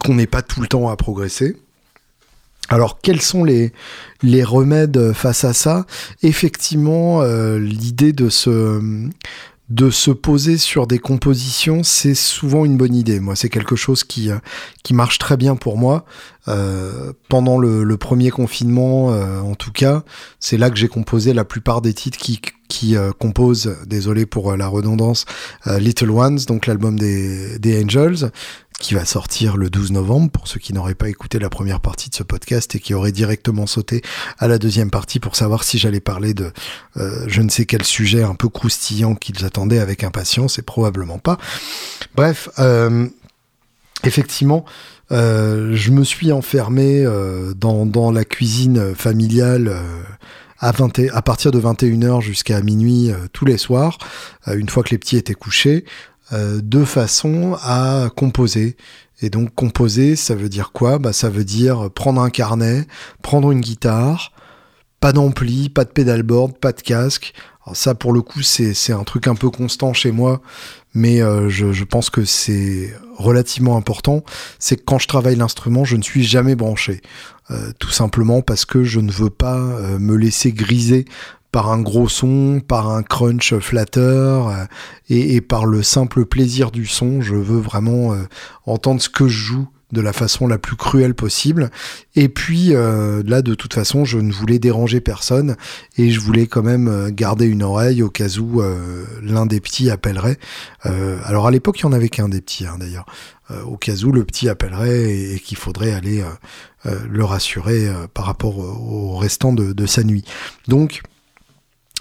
qu'on n'est pas tout le temps à progresser. Alors quels sont les, remèdes face à ça? Effectivement, euh, l'idée de se, poser sur des compositions, c'est souvent une bonne idée. Moi, c'est quelque chose qui, euh, qui marche très bien pour moi. Euh, pendant le, premier confinement, en tout cas, c'est là que j'ai composé la plupart des titres qui, qui composent, désolé pour la redondance, Little Ones, donc l'album des, des Angels qui va sortir le 12 novembre pour ceux qui n'auraient pas écouté la première partie de ce podcast et qui auraient directement sauté à la deuxième partie pour savoir si j'allais parler de euh, je ne sais quel sujet un peu croustillant qu'ils attendaient avec impatience et probablement pas. Bref, euh, effectivement, euh, je me suis enfermé dans, la cuisine familiale à, 20 à partir de 21h jusqu'à minuit tous les soirs, une fois que les petits étaient couchés, de façon à composer. Et donc composer, ça veut dire quoi? Bah, Ça veut dire prendre un carnet, prendre une guitare, pas d'ampli, pas de pédalboard, pas de casque. Alors ça, pour le coup, c'est un truc un peu constant chez moi, mais euh, je, pense que c'est relativement important. C'est que quand je travaille l'instrument, je ne suis jamais branché. Euh, tout simplement parce que je ne veux pas euh, me laisser griser par un gros son, par un crunch flatteur euh, et, par le simple plaisir du son. Je veux vraiment euh, entendre ce que je joue de la façon la plus cruelle possible. Et puis là, de toute façon, je ne voulais déranger personne et je voulais quand même garder une oreille au cas où l'un des petits appellerait. alors à l'époque, il y en avait qu'un des petits hein, d'ailleurs. au cas où le petit appellerait et, qu'il faudrait aller le rassurer par rapport au restant de, de sa nuit. Donc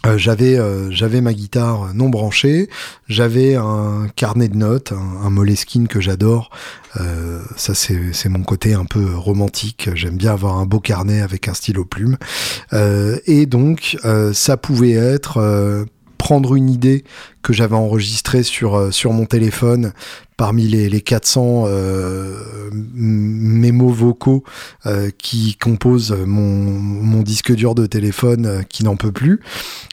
euh, j'avais euh, j'avais ma guitare non branchée, j'avais un carnet de notes, un, un Moleskine que j'adore. Euh, ça c'est c'est mon côté un peu romantique. J'aime bien avoir un beau carnet avec un stylo plume. et donc ça pouvait être prendre une idée que j'avais enregistrée sur, sur mon téléphone parmi les, les 400 euh, mémos vocaux euh, qui composent mon, mon, disque dur de téléphone euh, qui n'en peut plus,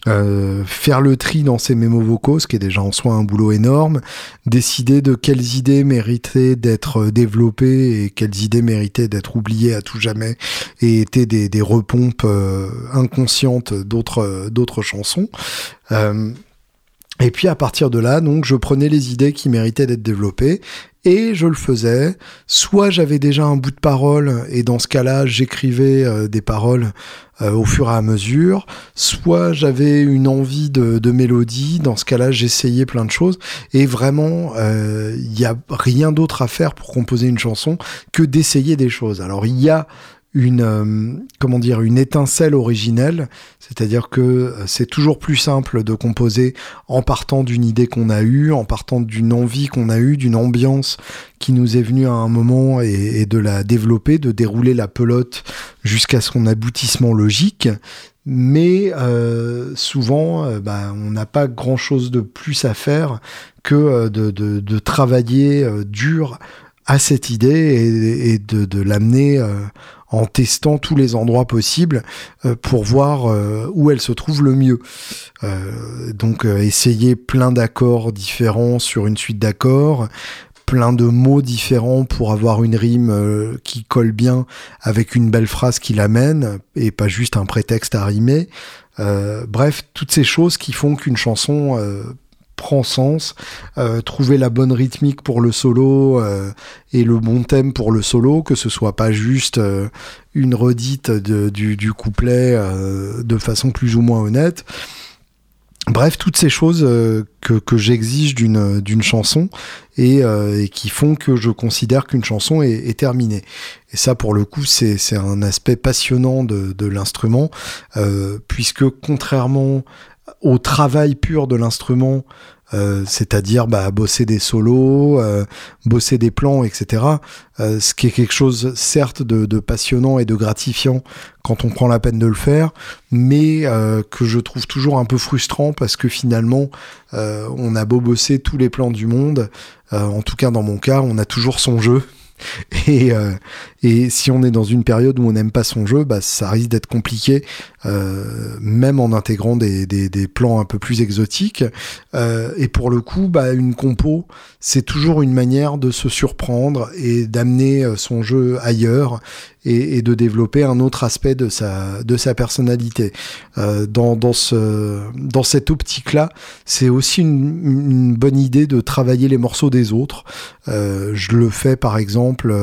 euh, faire le tri dans ces mémos vocaux, ce qui est déjà en soi un boulot énorme, décider de quelles idées méritaient d'être développées et quelles idées méritaient d'être oubliées à tout jamais et étaient des, des repompes inconscientes d'autres chansons. Et puis à partir de là, donc je prenais les idées qui méritaient d'être développées et je le faisais. Soit j'avais déjà un bout de parole et dans ce cas-là, j'écrivais euh, des paroles euh, au fur et à mesure. Soit j'avais une envie de, mélodie. Dans ce cas-là, j'essayais plein de choses. Et vraiment, il euh, n'y a rien d'autre à faire pour composer une chanson que d'essayer des choses. Alors il y a une euh, comment dire une étincelle originelle, c'est-à-dire que euh, c'est toujours plus simple de composer en partant d'une idée qu'on a eue, en partant d'une envie qu'on a eue, d'une ambiance qui nous est venue à un moment et, de la développer, de dérouler la pelote jusqu'à son aboutissement logique. Mais euh, souvent, bah, on n'a pas grand-chose de plus à faire que de, travailler dur à cette idée et, et de, de l'amener en testant tous les endroits possibles euh, pour voir euh, où elle se trouve le mieux. Euh, donc essayer plein d'accords différents sur une suite d'accords, plein de mots différents pour avoir une rime qui colle bien avec une belle phrase qui l'amène et pas juste un prétexte à rimer. bref, toutes ces choses qui font qu'une chanson prend sens, euh, trouver la bonne rythmique pour le solo euh, et le bon thème pour le solo, que ce soit pas juste euh, une redite du, couplet de façon plus ou moins honnête. Bref, toutes ces choses que, j'exige d'une chanson et, qui font que je considère qu'une chanson est, terminée. Et ça, pour le coup, c'est un aspect passionnant de, de l'instrument, puisque contrairement au travail pur de l'instrument, euh, c'est-à-dire bah, bosser des solos, euh, bosser des plans, etc. Euh, ce qui est quelque chose, certes, de, de, passionnant et de gratifiant quand on prend la peine de le faire, mais que je trouve toujours un peu frustrant parce que finalement, on a beau bosser tous les plans du monde, en tout cas dans mon cas, on a toujours son jeu. Et, euh, et si on est dans une période où on n'aime pas son jeu, bah, ça risque d'être compliqué, euh, même en intégrant des, des, plans un peu plus exotiques. Euh, et pour le coup, bah, une compo, c'est toujours une manière de se surprendre et d'amener euh, son jeu ailleurs et, de développer un autre aspect de sa, de sa personnalité. Dans, dans, ce, dans cette optique-là, c'est aussi une, une, bonne idée de travailler les morceaux des autres. Je le fais par exemple,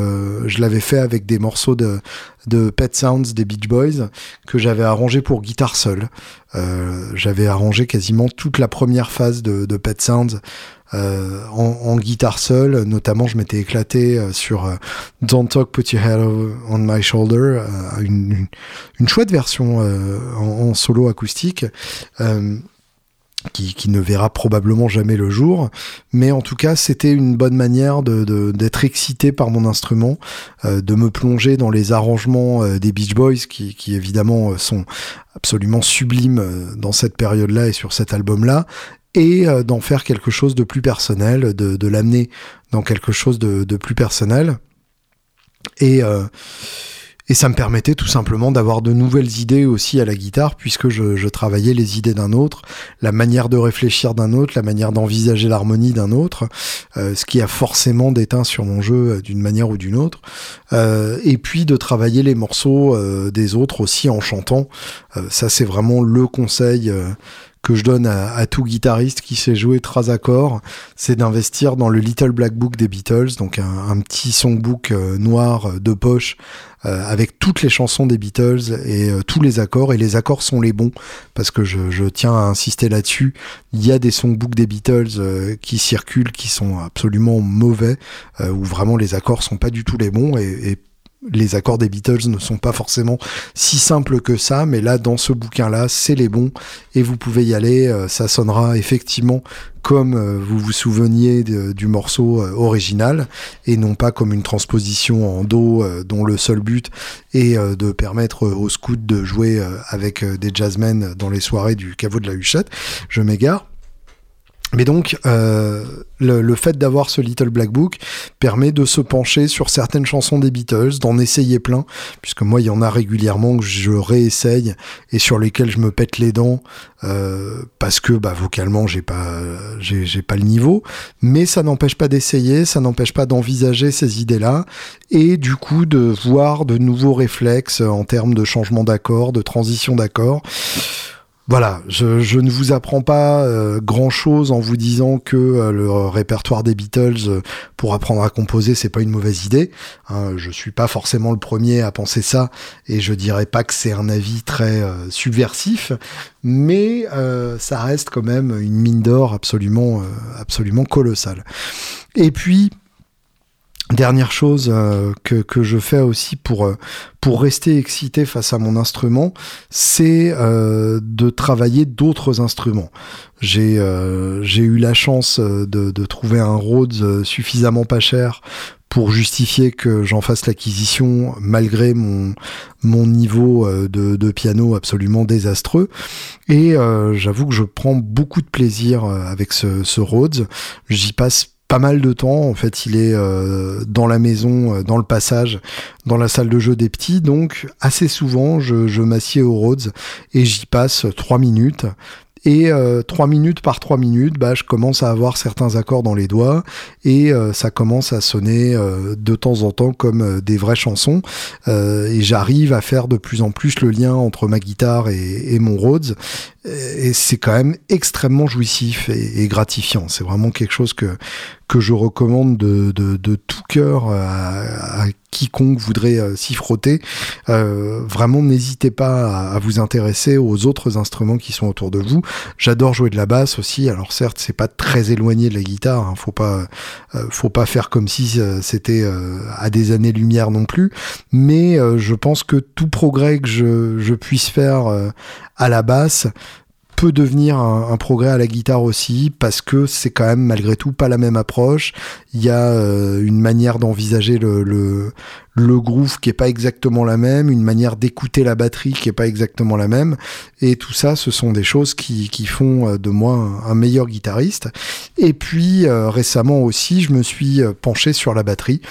je l'avais fait avec des morceaux de, de Pet Sounds des Beach Boys que j'avais arrangé pour guitare seule. Euh, j'avais arrangé quasiment toute la première phase de, Pet Sounds euh, en, guitare seule. Notamment, je m'étais éclaté euh, sur Don't Talk, Put Your Head on My Shoulder, une, une, chouette version en, solo acoustique. Qui, ne verra probablement jamais le jour, mais en tout cas c'était une bonne manière d'être de, excité par mon instrument, de me plonger dans les arrangements des Beach Boys qui, évidemment sont absolument sublimes dans cette période-là et sur cet album-là, et euh, d'en faire quelque chose de plus personnel, de, l'amener dans quelque chose de, plus personnel. Et, euh, et ça me permettait tout simplement d'avoir de nouvelles idées aussi à la guitare, puisque je, travaillais les idées d'un autre, la manière de réfléchir d'un autre, la manière d'envisager l'harmonie d'un autre, euh, ce qui a forcément déteint sur mon jeu d'une manière ou d'une autre. et puis de travailler les morceaux des autres aussi en chantant. ça c'est vraiment le conseil que je donne à, tout guitariste qui sait jouer trois accords, c'est d'investir dans le Little Black Book des Beatles, donc un, petit songbook euh, noir de poche euh, avec toutes les chansons des Beatles et euh, tous les accords. Et les accords sont les bons parce que je, tiens à insister là-dessus. Il y a des songbooks des Beatles qui circulent qui sont absolument mauvais, où vraiment les accords sont pas du tout les bons et les accords des Beatles ne sont pas forcément si simples que ça, mais là, dans ce bouquin-là, c'est les bons, et vous pouvez y aller, euh, ça sonnera effectivement comme euh, vous vous souveniez du morceau euh, original, et non pas comme une transposition en Do dont le seul but est de permettre aux scouts de jouer avec des jazzmen dans les soirées du caveau de la Huchette. Je m'égare. Mais donc, euh, le, fait d'avoir ce Little Black Book permet de se pencher sur certaines chansons des Beatles, d'en essayer plein, puisque moi, il y en a régulièrement que je réessaye et sur lesquels je me pète les dents euh, parce que bah, vocalement, j'ai pas, j'ai pas le niveau. Mais ça n'empêche pas d'essayer, ça n'empêche pas d'envisager ces idées-là et du coup de voir de nouveaux réflexes en termes de changement d'accord, de transition d'accord. Voilà, je, ne vous apprends pas euh, grand-chose en vous disant que euh, le répertoire des Beatles euh, pour apprendre à composer, c'est pas une mauvaise idée. Hein, je suis pas forcément le premier à penser ça, et je dirais pas que c'est un avis très subversif, mais ça reste quand même une mine d'or absolument, absolument colossale. Et puis, Dernière chose euh, que, que, je fais aussi pour, euh, pour rester excité face à mon instrument, c'est euh, de travailler d'autres instruments. J'ai j'ai eu la chance de, de, trouver un Rhodes suffisamment pas cher pour justifier que j'en fasse l'acquisition malgré mon, mon niveau de, de piano absolument désastreux. Et j'avoue que je prends beaucoup de plaisir avec ce, ce Rhodes. J'y passe pas mal de temps. En fait, il est euh, dans la maison, euh, dans le passage, dans la salle de jeu des petits. Donc, assez souvent, je, je m'assieds au Rhodes et j'y passe trois minutes. Et euh, trois minutes par trois minutes, bah, je commence à avoir certains accords dans les doigts et euh, ça commence à sonner euh, de temps en temps comme des vraies chansons. et j'arrive à faire de plus en plus le lien entre ma guitare et, mon Rhodes. Et c'est quand même extrêmement jouissif et, gratifiant. C'est vraiment quelque chose que, que je recommande de, de, tout cœur à, à quiconque voudrait euh, s'y frotter, euh, vraiment n'hésitez pas à, vous intéresser aux autres instruments qui sont autour de vous. J'adore jouer de la basse aussi. Alors certes, c'est pas très éloigné de la guitare. Hein, faut pas, euh, faut pas faire comme si c'était à des années-lumière non plus. Mais je pense que tout progrès que je, je puisse faire à la basse peut devenir un, progrès à la guitare aussi parce que c'est quand même malgré tout pas la même approche. Il y a euh, une manière d'envisager le, groove qui est pas exactement la même, une manière d'écouter la batterie qui est pas exactement la même. Et tout ça, ce sont des choses qui, qui font euh, de moi un, meilleur guitariste. Et puis euh, récemment aussi, je me suis penché sur la batterie.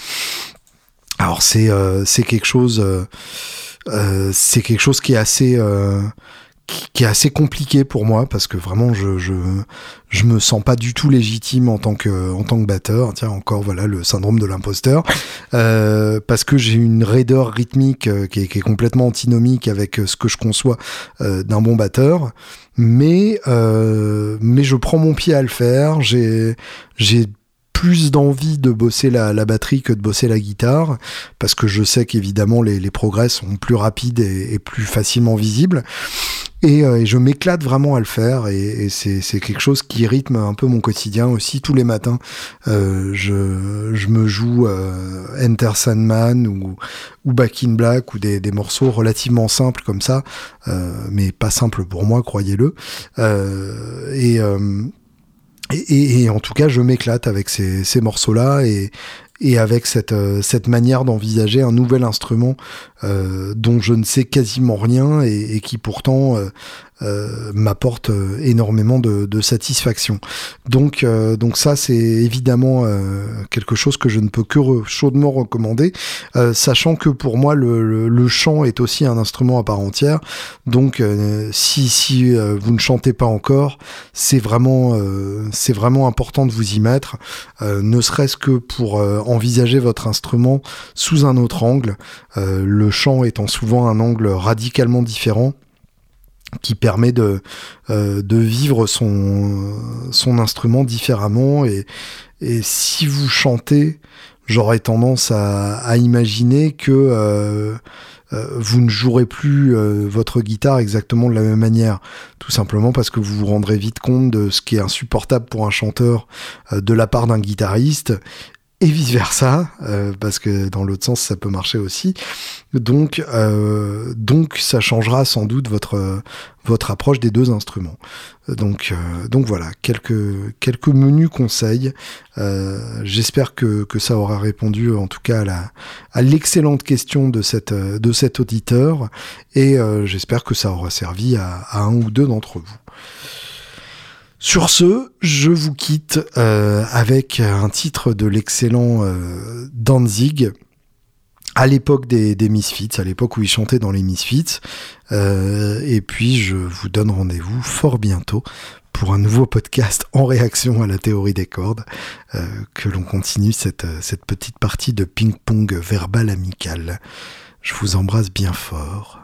Alors c'est c'est quelque chose c'est quelque chose qui est assez qui, est assez compliqué pour moi parce que vraiment je, je je me sens pas du tout légitime en tant que en tant que batteur. Tiens encore voilà le syndrome de l'imposteur. Euh, parce que j'ai une raideur rythmique euh, qui, est, qui, est, complètement antinomique avec euh, ce que je conçois euh, d'un bon batteur. Mais euh, mais je prends mon pied à le faire. J'ai j'ai plus d'envie de bosser la, la, batterie que de bosser la guitare, parce que je sais qu'évidemment les, les, progrès sont plus rapides et, et plus facilement visibles. Et, euh, et je m'éclate vraiment à le faire, et, c'est quelque chose qui rythme un peu mon quotidien aussi. Tous les matins, euh, je, me joue euh, Enter Sandman ou, Back in Black ou des, morceaux relativement simples comme ça, mais pas simples pour moi, croyez-le. Et, en tout cas, je m'éclate avec ces, ces morceaux-là et, et avec cette, euh, cette manière d'envisager un nouvel instrument euh, dont je ne sais quasiment rien et, et qui pourtant euh, m'apporte euh, énormément de, de, satisfaction. Donc, euh, donc ça, c'est évidemment quelque chose que je ne peux que chaudement recommander, sachant que pour moi, le, le, chant est aussi un instrument à part entière. Donc, si, si vous ne chantez pas encore, c'est vraiment, c'est vraiment important de vous y mettre, ne serait-ce que pour envisager votre instrument sous un autre angle, le chant étant souvent un angle radicalement différent qui permet de, de vivre son, son instrument différemment. Et, et si vous chantez, j'aurais tendance à, imaginer que euh, vous ne jouerez plus euh, votre guitare exactement de la même manière. Tout simplement parce que vous vous rendrez vite compte de ce qui est insupportable pour un chanteur euh, de la part d'un guitariste et vice versa, parce que dans l'autre sens ça peut marcher aussi. Donc, donc ça changera sans doute votre votre approche des deux instruments. Donc, euh, donc voilà, quelques, quelques menus conseils. Euh, j'espère que, que, ça aura répondu en tout cas à l'excellente question de, cette, de cet auditeur et euh, j'espère que ça aura servi à, à un ou deux d'entre vous. Sur ce, je vous quitte avec un titre de l'excellent Danzig, à l'époque des, Misfits, à l'époque où il chantait dans les Misfits. Euh, et puis je vous donne rendez-vous fort bientôt pour un nouveau podcast en réaction à la théorie des cordes, euh, que l'on continue cette petite partie de ping-pong verbal amical. Je vous embrasse bien fort.